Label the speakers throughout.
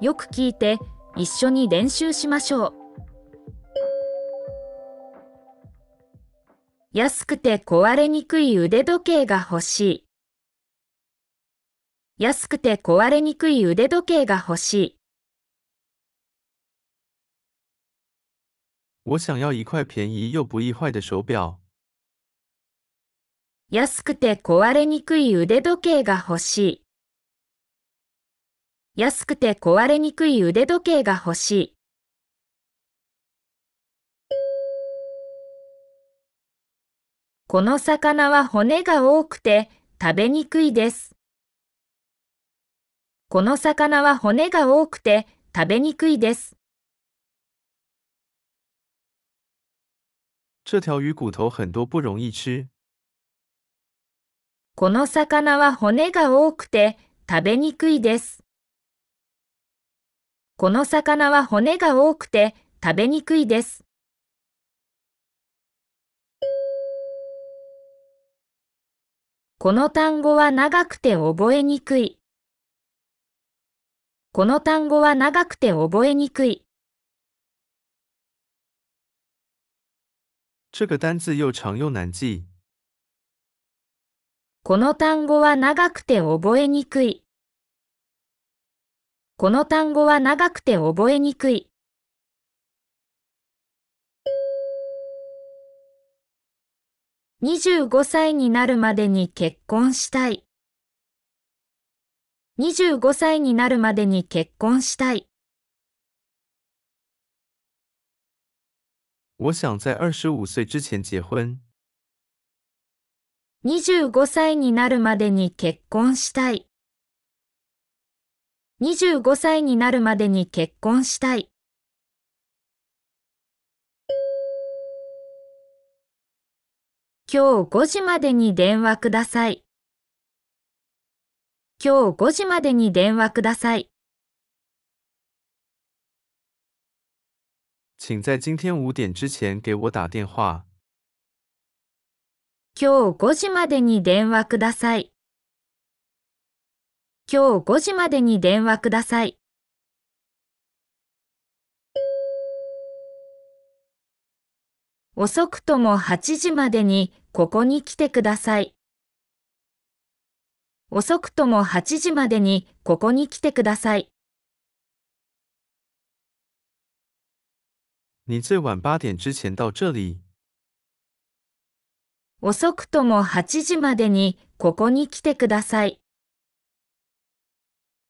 Speaker 1: よく聞いて一緒に練習しましょう。安くて壊れにくい腕時計が欲しい。安くて壊れにくい腕時計が欲しい。
Speaker 2: 我想要一块便宜又不易坏的手表。
Speaker 1: 安くて壊れにくい腕時計が欲しい。安くて壊れにくい腕時計が欲しい。この魚は骨が多くて食べにくいです。この魚は骨が多くて食べにくいです。
Speaker 2: 这条鱼骨头很多，不容易吃。
Speaker 1: この魚は骨が多くて食べにくいです。この魚は骨が多くて食べにくいです。この単語は長くて覚えにくい。この単語は長くて覚えにくい。
Speaker 2: 这个单字又长又难记。
Speaker 1: この単語は長くて覚えにくい。この単語は長くて覚えにくい。25歳になるまでに結婚したい。25歳になるまでに結婚したい。
Speaker 2: 我想在二十五岁之前结婚。
Speaker 1: 25歳になるまでに結婚したい。25歳になるまでに結婚したい。今日5時までに電話ください。今日5時までに電話ください。
Speaker 2: 请在今天五点之前给我打电话。
Speaker 1: 今日5時までに電話ください。今日5時までに電話ください。遅くとも8時までにここに来てください。遅くとも8時までにここに来てください。
Speaker 2: 你最晚八点之前到这里。
Speaker 1: 遅くとも8時までにここに来てください。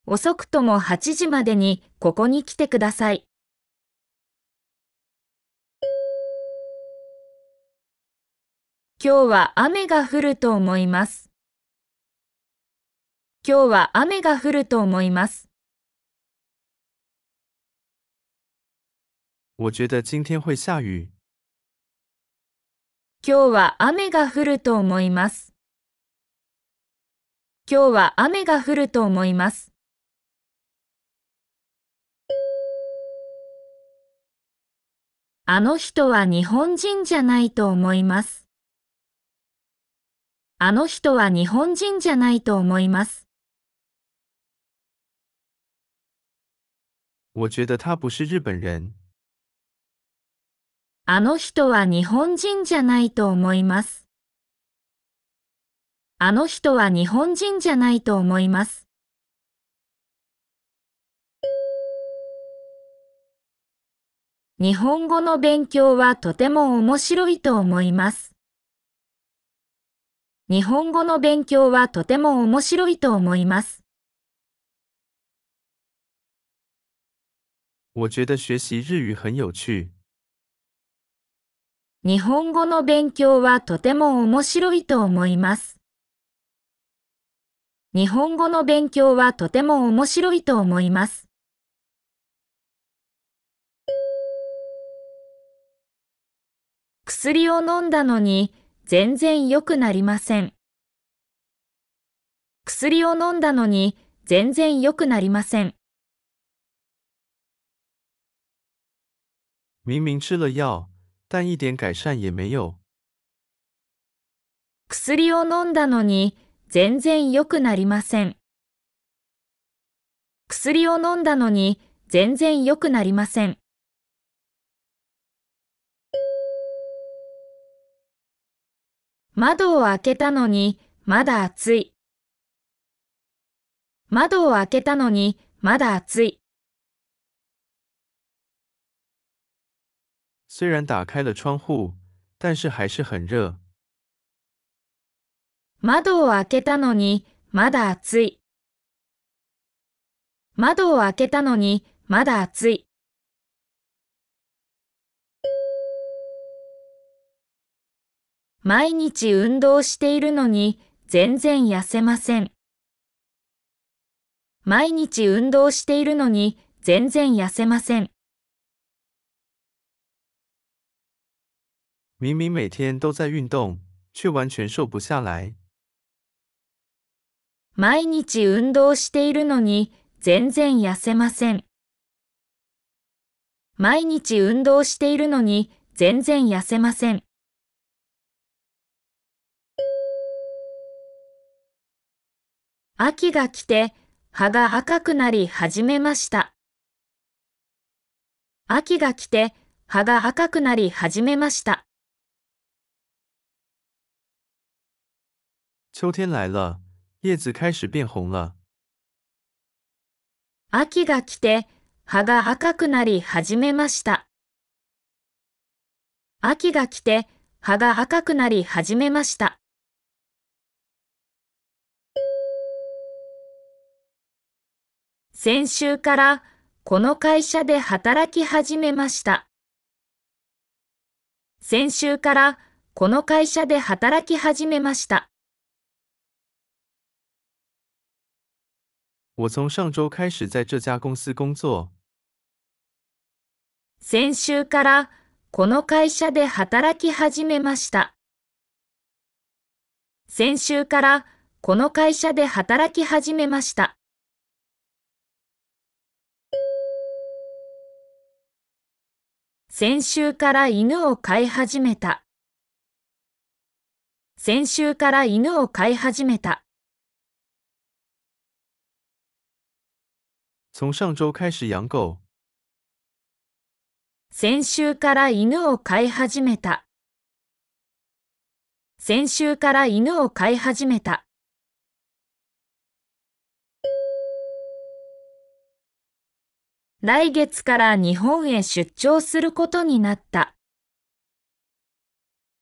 Speaker 1: 遅くとも8時までにここに来てください。今日は雨が降ると思います。今日は雨が降ると思います。
Speaker 2: 我觉得今天会下雨。
Speaker 1: 今日は雨が降ると思います。今日は雨が降ると思います。あの人は日本人じゃないと思います。あの人は日本人じゃないと思います。
Speaker 2: 我觉得他不是日本人。
Speaker 1: あの人は日本人じゃないと思います。あの人は日本人じゃないと思います。日本語の勉強はとても面白いと思います。日本語の勉強はとても面白いと思います。
Speaker 2: 我觉得学习日语很有趣。
Speaker 1: 日本語の勉強はとても面白いと思います。日本語の勉強はとても面白いと思います。薬を飲んだのに全然良くなりません。薬を飲んだのに全然良くなりません。
Speaker 2: 明明吃了药，但一点改善也没有。
Speaker 1: 薬を飲んだのに全然良くなりません。薬を飲んだのに全然良くなりません。窓を開けたのにまだ暑い。窓を開けたのにまだ暑い。
Speaker 2: 虽然打开了窗户，但是还是很热。
Speaker 1: 窓を開けたのにまだ暑い。窓を開けたのにまだ暑い。毎日運動しているのに全然痩せません。毎日運動しているのに全然痩せません。
Speaker 2: 明明每天都在运动，却完全瘦不下来。
Speaker 1: 毎日運動しているのに全然痩せません。毎日運動しているのに全然痩せません。秋が来て葉が赤くなり始めました。秋が来て葉が赤くなり始めました。
Speaker 2: 秋天来了，叶子开始变红了。
Speaker 1: 秋が来て葉が赤くなり始めました。秋が来て葉が赤くなり始めました。先週からこの会社で働き始めました。先週からこの会社で働き始めました。
Speaker 2: 我从上周开始在这家公司工作。
Speaker 1: 先週からこの会社で働き始めました。先週からこの会社で働き始めました。先週から犬を飼い始めた。先週から犬を飼い始めた。
Speaker 2: 从上周开始养狗。
Speaker 1: 先週から犬を飼い始めた。先週から犬を飼い始めた。来月から日本へ出張することになった。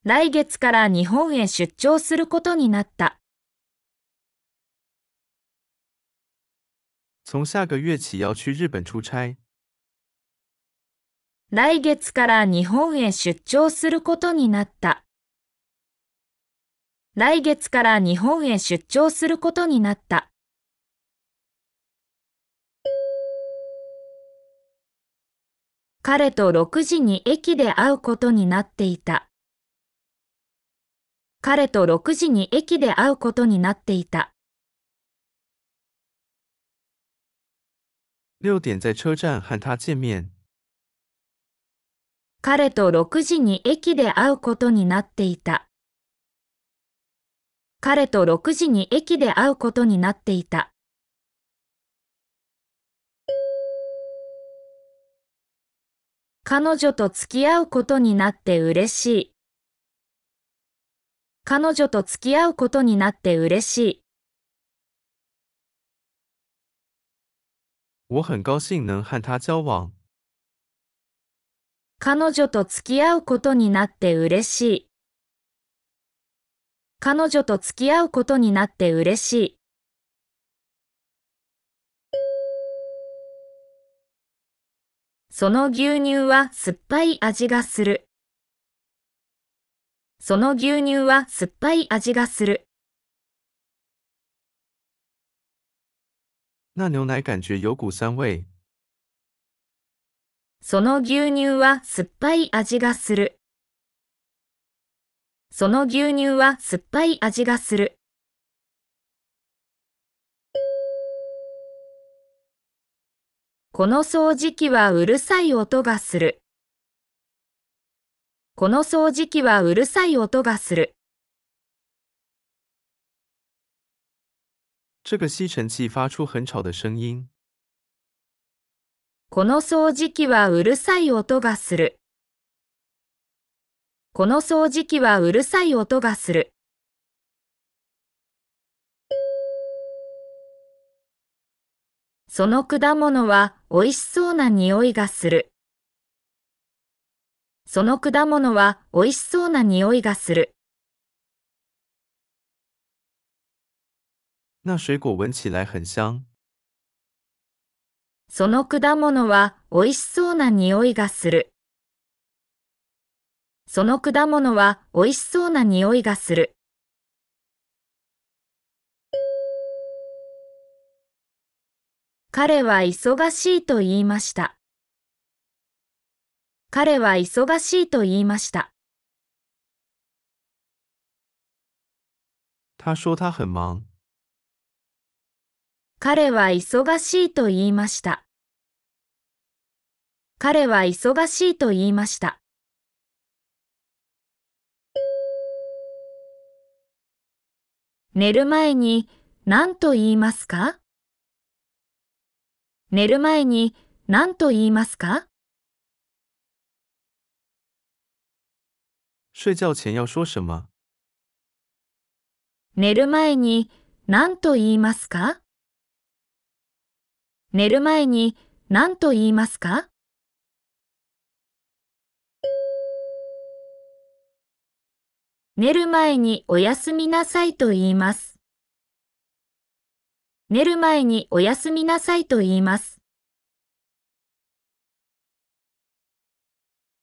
Speaker 1: 来月から日本へ出張することになった。
Speaker 2: 从下个月起要去日本出差。
Speaker 1: 来月から日本へ出張することになった。来月から日本へ出張することになった。彼と6時に駅で会うことになっていた。彼と6時に駅で会うことになっていた。
Speaker 2: 六点在车站和他见面。
Speaker 1: 彼と6時に駅で会うことになっていた。彼と6時に駅で会うことになっていた。彼女と付き合うことになって嬉しい。彼女と付き合うことになって嬉しい。
Speaker 2: 我很高兴能和他交往。
Speaker 1: 彼女と付き合うことになって嬉しい。彼女と付き合うことになって嬉しい。その牛乳は酸っぱい味がする。その牛乳は酸っぱい味がする。
Speaker 2: 那牛奶感觉有股酸味。
Speaker 1: その牛乳は酸っぱい味がする。その牛乳は酸っぱい味がする。この掃除機はうるさい音がする。この掃除機はうるさい音がする。
Speaker 2: 这个吸尘器发出很吵的声音。
Speaker 1: この掃除機はうるさい音がする。この掃除機はうるさい音がする。その果物は美味しそうな匂いがする。その果物は美味しそうな匂いがする。
Speaker 2: 那水果闻起来很香。
Speaker 1: その果物は美味しそうな匂いがする。その果物は美味しそうな匂いがする。彼は忙しいと言いました。彼は忙しいと言いました。
Speaker 2: 他说他很忙。
Speaker 1: 彼は忙しいと言いました。彼は忙しいと言いました。寝る前に何と言いますか？寝る前に何と言いますか？
Speaker 2: 睡觉前要说什么？
Speaker 1: 寝る前に何と言いますか？寝る前に何と言いますか？寝る前におやすみなさいと言います。寝る前におやすみなさいと言います。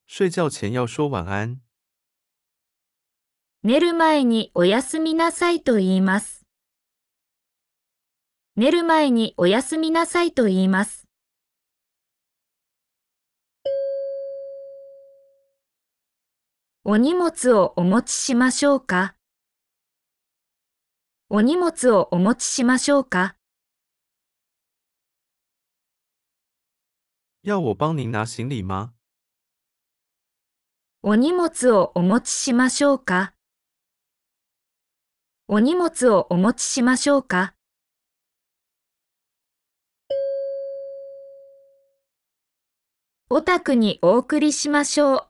Speaker 2: 睡觉前要说晚安。
Speaker 1: 寝る前におやすみなさいと言います。寝る前におやすみなさいと言います。お荷物をお持ちしましょうか？お荷物をお持ちしましょうか？
Speaker 2: 要我帮您拿行李吗？
Speaker 1: お荷物をお持ちしましょうか？お荷物をお持ちしましょうか？お宅にお送りしましょう。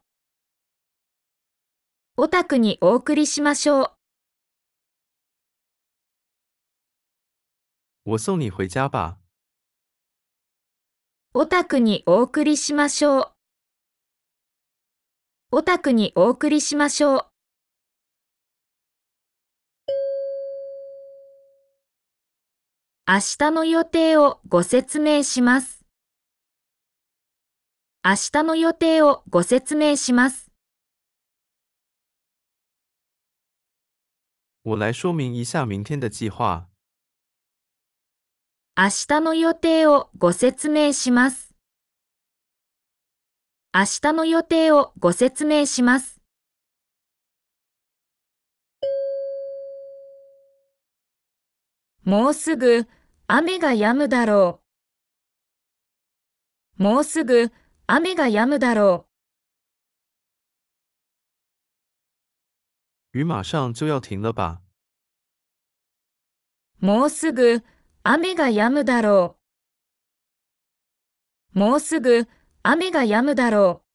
Speaker 1: お宅にお送りしましょう。
Speaker 2: 我送你回家吧。
Speaker 1: お宅にお送りしましょう。お宅にお送りしましょう。明日の予定をご説明します。明日の予定をご説明します。
Speaker 2: 我来说明一下明天的计划。
Speaker 1: 明日の予定をご説明します。明日の予定をご説明します。もうすぐ雨が止むだろう。もうすぐ雨が止むだろう。
Speaker 2: 雨马上就要停了吧？
Speaker 1: もうすぐ雨が止むだろう。もうすぐ雨が止むだろう。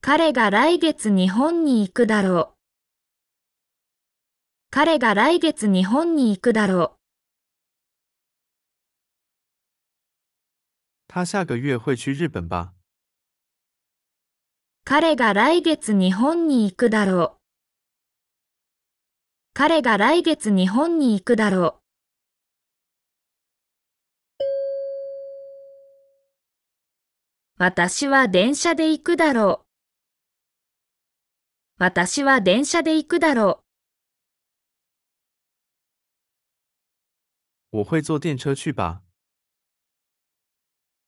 Speaker 1: 彼が来月日本に行くだろう。彼が来月日本に行くだろう。
Speaker 2: 他下个月会去日本吧？
Speaker 1: 彼が来月日本に行くだろう。彼が来月日本に行くだろう。私は電車で行くだろう。私は電車で行くだろ
Speaker 2: う。我会坐電車去吧。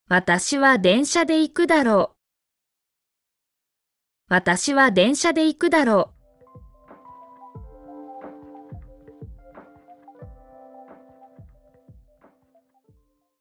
Speaker 1: 私は電車で行くだろう。私は電車で行くだろう。